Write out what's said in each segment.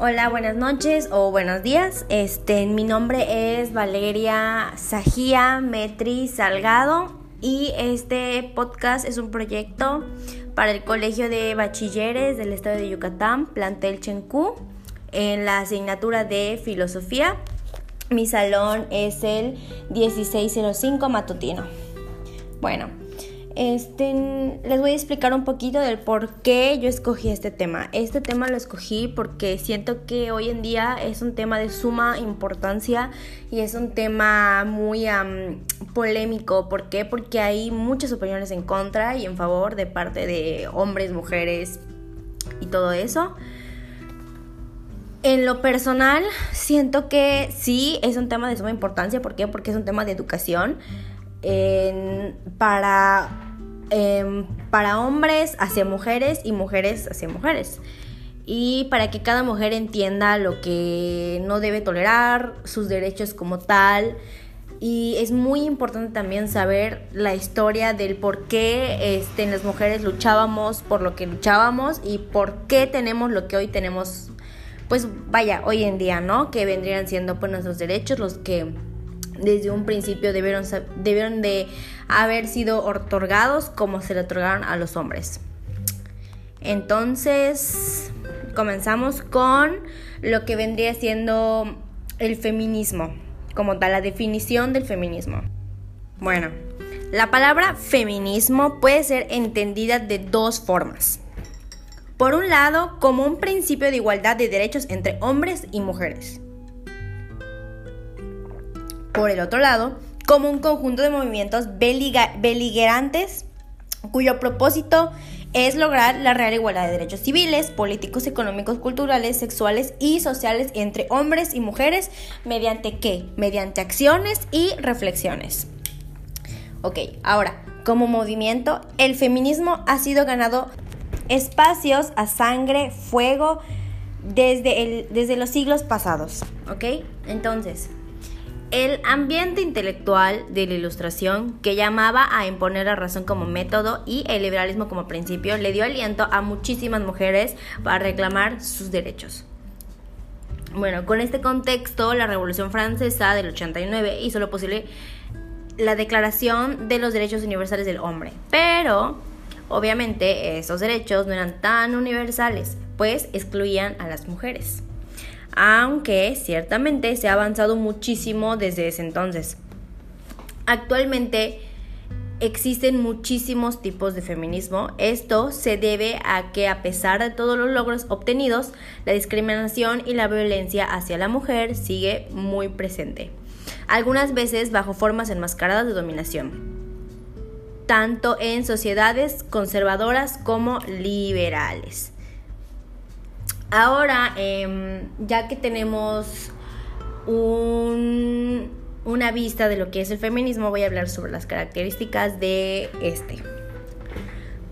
Hola, buenas noches o buenos días. Este, mi nombre es Valeria Sajía Metri Salgado y este podcast es un proyecto para el Colegio de Bachilleres del Estado de Yucatán, plantel Chencú, en la asignatura de Filosofía. Mi salón es el 1605 matutino. Bueno, este, les voy a explicar un poquito del por qué yo escogí este tema. Este tema lo escogí porque siento que hoy en día es un tema de suma importancia y es un tema muy polémico. ¿Por qué? Porque hay muchas opiniones en contra y en favor de parte de hombres, mujeres y todo eso. En lo personal, siento que sí es un tema de suma importancia. ¿Por qué? Porque es un tema de educación. para Em, para hombres hacia mujeres y mujeres hacia mujeres. Y para que cada mujer entienda lo que no debe tolerar, sus derechos como tal. Y es muy importante también saber la historia del por qué este, las mujeres luchábamos por lo que luchábamos y por qué tenemos lo que hoy tenemos, pues vaya, hoy en día, ¿no? Que vendrían siendo pues nuestros derechos, los que desde un principio debieron, debieron de haber sido otorgados como se le otorgaron a los hombres. Entonces, comenzamos con lo que vendría siendo el feminismo, como tal, la definición del feminismo. Bueno, la palabra feminismo puede ser entendida de dos formas. Por un lado, como un principio de igualdad de derechos entre hombres y mujeres por el otro lado, como un conjunto de movimientos beligerantes cuyo propósito es lograr la real igualdad de derechos civiles, políticos, económicos, culturales, sexuales y sociales entre hombres y mujeres, mediante qué? Mediante acciones y reflexiones. Ok, ahora, como movimiento, el feminismo ha sido ganado espacios a sangre, fuego, desde, el, desde los siglos pasados. ¿Ok? Entonces, el ambiente intelectual de la ilustración, que llamaba a imponer la razón como método y el liberalismo como principio, le dio aliento a muchísimas mujeres para reclamar sus derechos. Bueno, con este contexto, la Revolución Francesa del 89 hizo lo posible la Declaración de los Derechos Universales del Hombre. Pero, obviamente, esos derechos no eran tan universales, pues excluían a las mujeres aunque ciertamente se ha avanzado muchísimo desde ese entonces. Actualmente existen muchísimos tipos de feminismo. Esto se debe a que a pesar de todos los logros obtenidos, la discriminación y la violencia hacia la mujer sigue muy presente, algunas veces bajo formas enmascaradas de dominación, tanto en sociedades conservadoras como liberales. Ahora, em, ya que tenemos una vista de lo que es el feminismo, voy a hablar sobre las características de este.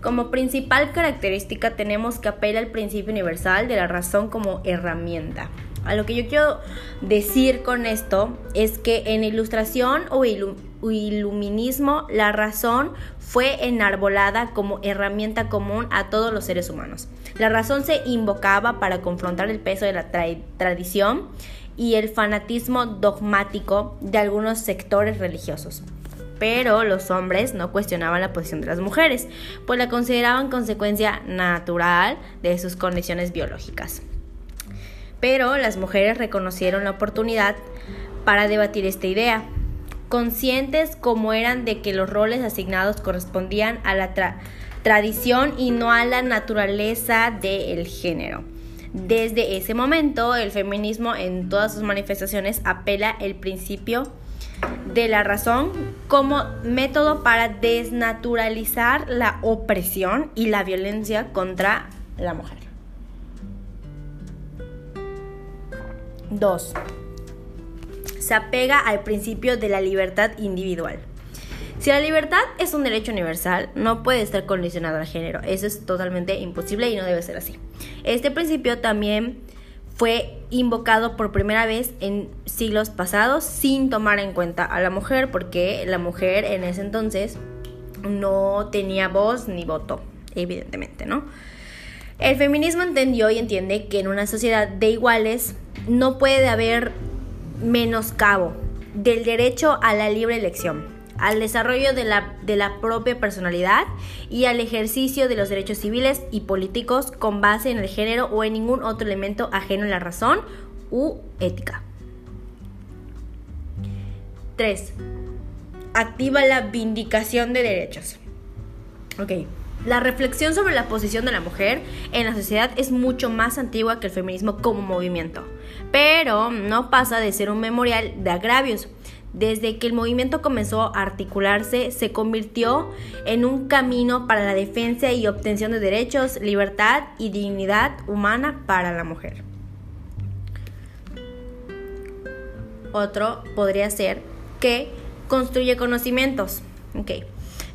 Como principal característica tenemos que apela al principio universal de la razón como herramienta. A lo que yo quiero decir con esto es que en ilustración o iluminismo la razón fue enarbolada como herramienta común a todos los seres humanos. La razón se invocaba para confrontar el peso de la tradición y el fanatismo dogmático de algunos sectores religiosos. Pero los hombres no cuestionaban la posición de las mujeres, pues la consideraban consecuencia natural de sus condiciones biológicas pero las mujeres reconocieron la oportunidad para debatir esta idea, conscientes como eran de que los roles asignados correspondían a la tradición y no a la naturaleza del género. Desde ese momento, el feminismo en todas sus manifestaciones apela el principio de la razón como método para desnaturalizar la opresión y la violencia contra la mujer. 2. Se apega al principio de la libertad individual. Si la libertad es un derecho universal, no puede estar condicionado al género. Eso es totalmente imposible y no debe ser así. Este principio también fue invocado por primera vez en siglos pasados sin tomar en cuenta a la mujer, porque la mujer en ese entonces no tenía voz ni voto, evidentemente, ¿no? El feminismo entendió y entiende que en una sociedad de iguales no puede haber menoscabo del derecho a la libre elección, al desarrollo de la, de la propia personalidad y al ejercicio de los derechos civiles y políticos con base en el género o en ningún otro elemento ajeno a la razón u ética. 3. Activa la vindicación de derechos. Ok. La reflexión sobre la posición de la mujer en la sociedad es mucho más antigua que el feminismo como movimiento, pero no pasa de ser un memorial de agravios. Desde que el movimiento comenzó a articularse, se convirtió en un camino para la defensa y obtención de derechos, libertad y dignidad humana para la mujer. Otro podría ser que construye conocimientos. Okay.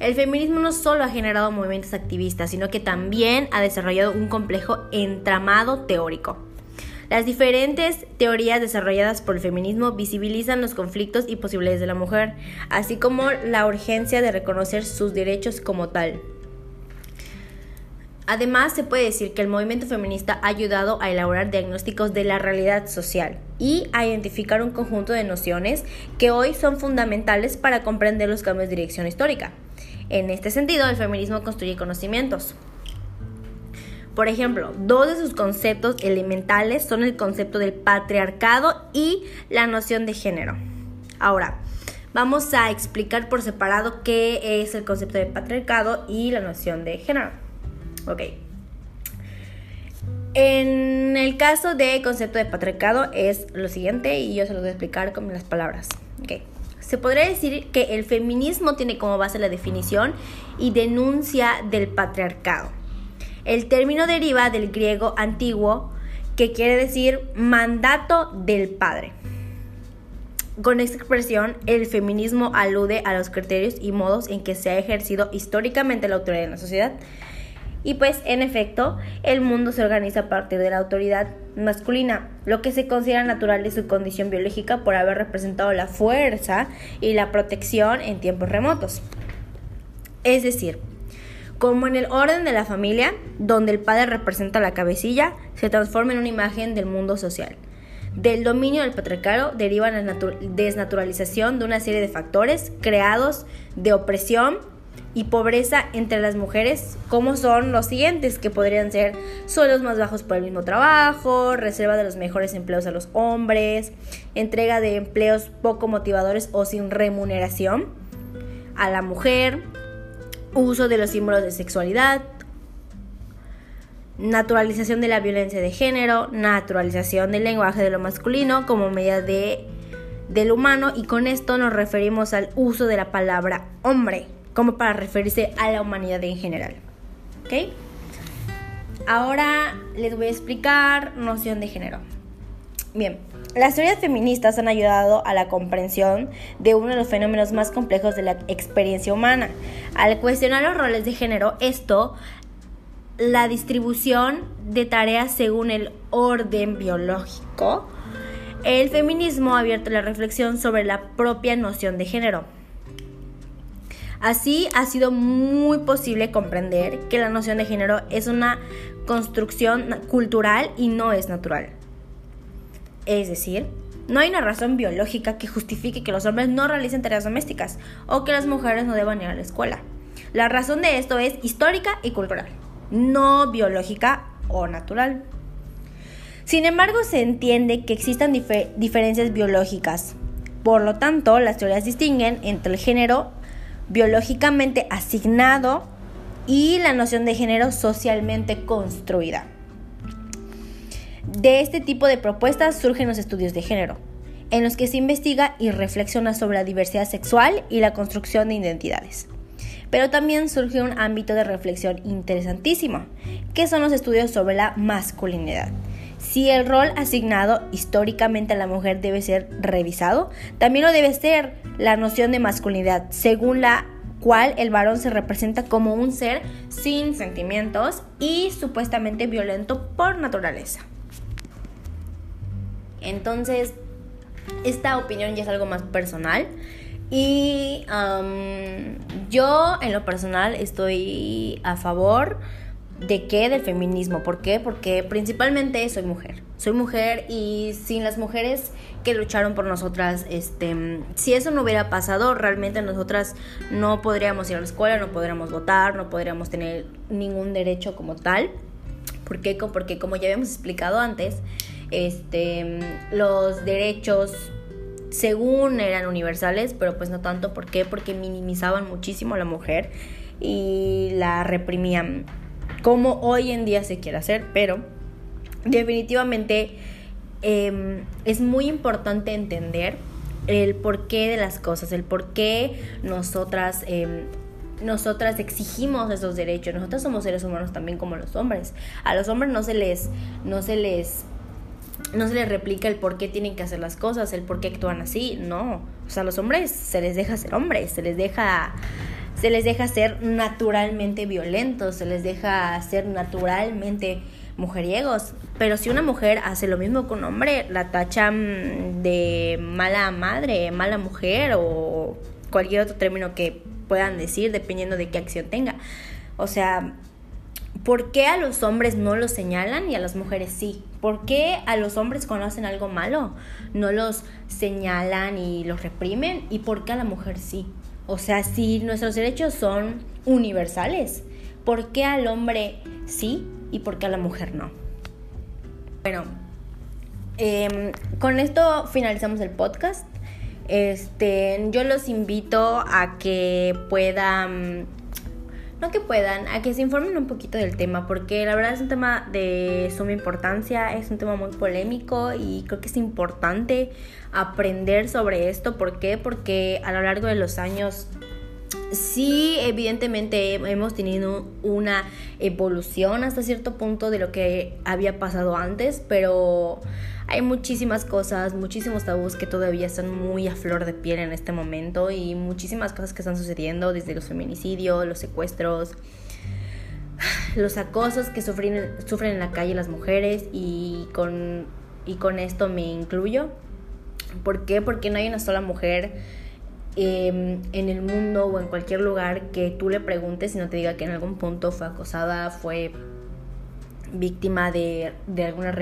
El feminismo no solo ha generado movimientos activistas, sino que también ha desarrollado un complejo entramado teórico. Las diferentes teorías desarrolladas por el feminismo visibilizan los conflictos y posibilidades de la mujer, así como la urgencia de reconocer sus derechos como tal. Además, se puede decir que el movimiento feminista ha ayudado a elaborar diagnósticos de la realidad social y a identificar un conjunto de nociones que hoy son fundamentales para comprender los cambios de dirección histórica. En este sentido, el feminismo construye conocimientos. Por ejemplo, dos de sus conceptos elementales son el concepto del patriarcado y la noción de género. Ahora, vamos a explicar por separado qué es el concepto de patriarcado y la noción de género. Ok. En el caso de concepto de patriarcado es lo siguiente y yo se lo voy a explicar con las palabras. Okay. Se podría decir que el feminismo tiene como base la definición y denuncia del patriarcado. El término deriva del griego antiguo que quiere decir mandato del padre. Con esta expresión, el feminismo alude a los criterios y modos en que se ha ejercido históricamente la autoridad en la sociedad y pues en efecto, el mundo se organiza a partir de la autoridad masculina, lo que se considera natural de su condición biológica por haber representado la fuerza y la protección en tiempos remotos. Es decir, como en el orden de la familia, donde el padre representa la cabecilla, se transforma en una imagen del mundo social. Del dominio del patriarcado deriva la desnaturalización de una serie de factores creados de opresión, y pobreza entre las mujeres, como son los siguientes, que podrían ser sueldos más bajos por el mismo trabajo, reserva de los mejores empleos a los hombres, entrega de empleos poco motivadores o sin remuneración a la mujer, uso de los símbolos de sexualidad, naturalización de la violencia de género, naturalización del lenguaje de lo masculino como medida de, del humano y con esto nos referimos al uso de la palabra hombre como para referirse a la humanidad en general. ¿Ok? Ahora les voy a explicar noción de género. Bien, las teorías feministas han ayudado a la comprensión de uno de los fenómenos más complejos de la experiencia humana. Al cuestionar los roles de género, esto, la distribución de tareas según el orden biológico, el feminismo ha abierto la reflexión sobre la propia noción de género. Así ha sido muy posible comprender que la noción de género es una construcción cultural y no es natural. Es decir, no hay una razón biológica que justifique que los hombres no realicen tareas domésticas o que las mujeres no deban ir a la escuela. La razón de esto es histórica y cultural, no biológica o natural. Sin embargo, se entiende que existan diferencias biológicas. Por lo tanto, las teorías distinguen entre el género biológicamente asignado y la noción de género socialmente construida. De este tipo de propuestas surgen los estudios de género, en los que se investiga y reflexiona sobre la diversidad sexual y la construcción de identidades. Pero también surge un ámbito de reflexión interesantísimo, que son los estudios sobre la masculinidad. Si el rol asignado históricamente a la mujer debe ser revisado, también lo debe ser la noción de masculinidad, según la cual el varón se representa como un ser sin sentimientos y supuestamente violento por naturaleza. Entonces, esta opinión ya es algo más personal. Y yo en lo personal estoy a favor ¿De qué? Del feminismo. ¿Por qué? Porque principalmente soy mujer. Soy mujer y sin las mujeres que lucharon por nosotras, este, si eso no hubiera pasado, realmente nosotras no podríamos ir a la escuela, no podríamos votar, no podríamos tener ningún derecho como tal. ¿Por qué? Porque como ya habíamos explicado antes, este, los derechos según eran universales, pero pues no tanto. ¿Por qué? Porque minimizaban muchísimo a la mujer y la reprimían como hoy en día se quiere hacer, pero definitivamente em, es muy importante entender el porqué de las cosas, el por qué nosotras, em, nosotras exigimos esos derechos. Nosotras somos seres humanos también como los hombres. A los hombres no se les, no se les, no se les replica el por qué tienen que hacer las cosas, el por qué actúan así. No, o sea, a los hombres se les deja ser hombres, se les deja se les deja ser naturalmente violentos, se les deja ser naturalmente mujeriegos. Pero si una mujer hace lo mismo con un hombre, la tachan de mala madre, mala mujer o cualquier otro término que puedan decir dependiendo de qué acción tenga. O sea, ¿por qué a los hombres no los señalan y a las mujeres sí? ¿Por qué a los hombres cuando hacen algo malo no los señalan y los reprimen? ¿Y por qué a la mujer sí? O sea, si nuestros derechos son universales, ¿por qué al hombre sí y por qué a la mujer no? Bueno, em, con esto finalizamos el podcast. Este, yo los invito a que puedan no que puedan, a que se informen un poquito del tema, porque la verdad es un tema de suma importancia, es un tema muy polémico y creo que es importante aprender sobre esto. ¿Por qué? Porque a lo largo de los años sí, evidentemente hemos tenido una evolución hasta cierto punto de lo que había pasado antes, pero hay muchísimas cosas, muchísimos tabús que todavía están muy a flor de piel en este momento y muchísimas cosas que están sucediendo, desde los feminicidios, los secuestros, los acosos que sufren, sufren en la calle las mujeres y con, y con esto me incluyo. ¿Por qué? Porque no hay una sola mujer em, en el mundo o en cualquier lugar que tú le preguntes y no te diga que en algún punto fue acosada, fue víctima de, alguna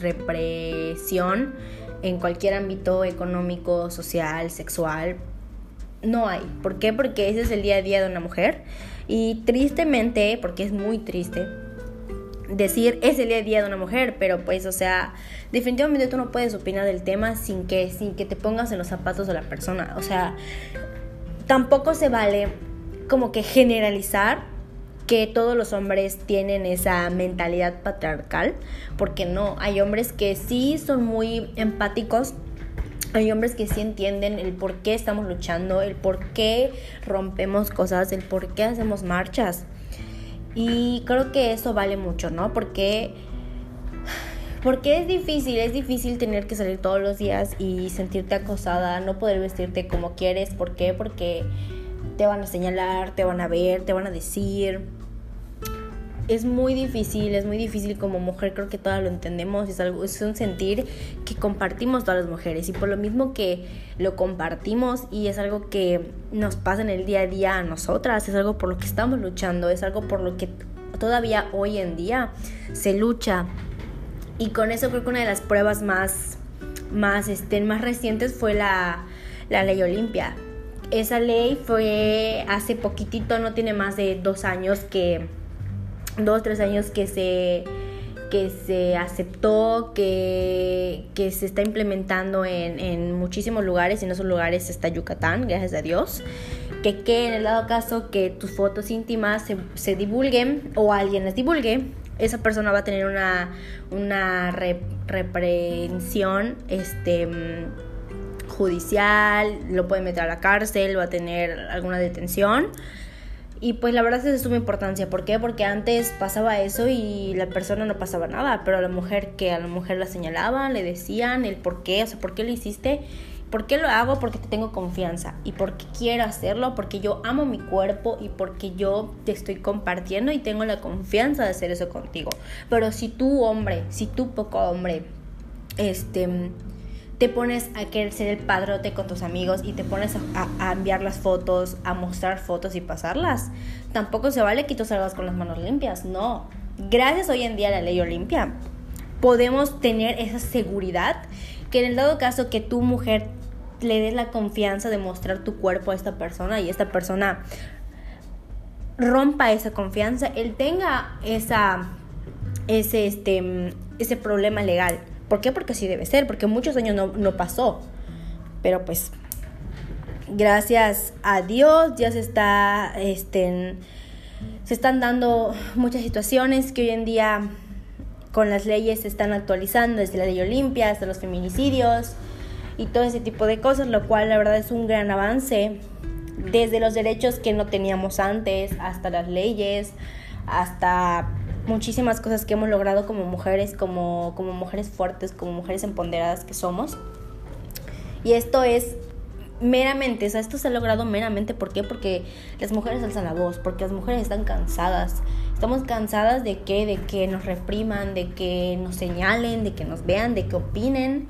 represión en cualquier ámbito económico, social, sexual. No hay. ¿Por qué? Porque ese es el día a día de una mujer. Y tristemente, porque es muy triste, decir es el día a día de una mujer, pero pues, o sea, definitivamente tú no puedes opinar del tema sin que, sin que te pongas en los zapatos de la persona. O sea, tampoco se vale como que generalizar que todos los hombres tienen esa mentalidad patriarcal, porque no, hay hombres que sí son muy empáticos, hay hombres que sí entienden el por qué estamos luchando, el por qué rompemos cosas, el por qué hacemos marchas. Y creo que eso vale mucho, ¿no? Porque porque es difícil, es difícil tener que salir todos los días y sentirte acosada, no poder vestirte como quieres. ¿Por qué? Porque te van a señalar, te van a ver, te van a decir es muy difícil, es muy difícil como mujer, creo que todas lo entendemos, es algo, es un sentir que compartimos todas las mujeres y por lo mismo que lo compartimos y es algo que nos pasa en el día a día a nosotras, es algo por lo que estamos luchando, es algo por lo que todavía hoy en día se lucha. Y con eso creo que una de las pruebas más, más, este, más recientes fue la, la ley Olimpia. Esa ley fue hace poquitito, no tiene más de dos años que dos, tres años que se, que se aceptó, que, que se está implementando en, en, muchísimos lugares, y en esos lugares está Yucatán, gracias a Dios. Que, que en el dado caso que tus fotos íntimas se, se divulguen o alguien las divulgue, esa persona va a tener una, una reprensión este, judicial, lo puede meter a la cárcel, va a tener alguna detención. Y pues la verdad es de suma importancia. ¿Por qué? Porque antes pasaba eso y la persona no pasaba nada, pero a la mujer que a la mujer la señalaban, le decían el por qué, o sea, ¿por qué lo hiciste? ¿Por qué lo hago? Porque te tengo confianza y porque quiero hacerlo, porque yo amo mi cuerpo y porque yo te estoy compartiendo y tengo la confianza de hacer eso contigo. Pero si tú hombre, si tú poco hombre, este te pones a querer ser el padrote con tus amigos y te pones a, enviar las fotos, a mostrar fotos y pasarlas. Tampoco se vale que tú salgas con las manos limpias, no. Gracias hoy en día a la ley Olimpia, podemos tener esa seguridad que en el dado caso que tu mujer le des la confianza de mostrar tu cuerpo a esta persona y esta persona rompa esa confianza, él tenga esa, ese, este, ese problema legal ¿Por qué? Porque así debe ser, porque muchos años no, pasó. Pero pues, gracias a Dios ya se está, este, se están dando muchas situaciones que hoy en día con las leyes se están actualizando, desde la ley Olimpia hasta los feminicidios y todo ese tipo de cosas, lo cual la verdad es un gran avance, desde los derechos que no teníamos antes, hasta las leyes, hasta muchísimas cosas que hemos logrado como mujeres, como, como mujeres fuertes, como mujeres empoderadas que somos. Y esto es meramente, o sea, esto se ha logrado meramente, ¿por qué? Porque las mujeres alzan la voz, porque las mujeres están cansadas. Estamos cansadas de que, de que nos repriman, de que nos señalen, de que nos vean, de que opinen.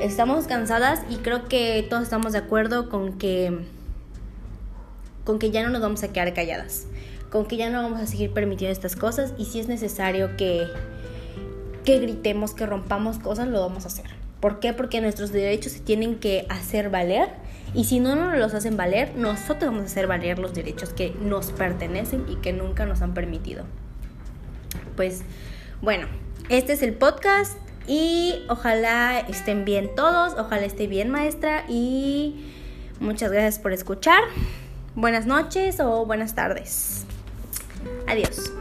Estamos cansadas y creo que todos estamos de acuerdo con que con que ya no nos vamos a quedar calladas con que ya no vamos a seguir permitiendo estas cosas y si es necesario que, que gritemos, que rompamos cosas, lo vamos a hacer. ¿Por qué? Porque nuestros derechos se tienen que hacer valer y si no nos los hacen valer, nosotros vamos a hacer valer los derechos que nos pertenecen y que nunca nos han permitido. Pues bueno, este es el podcast y ojalá estén bien todos, ojalá esté bien maestra y muchas gracias por escuchar. Buenas noches o buenas tardes. Adiós.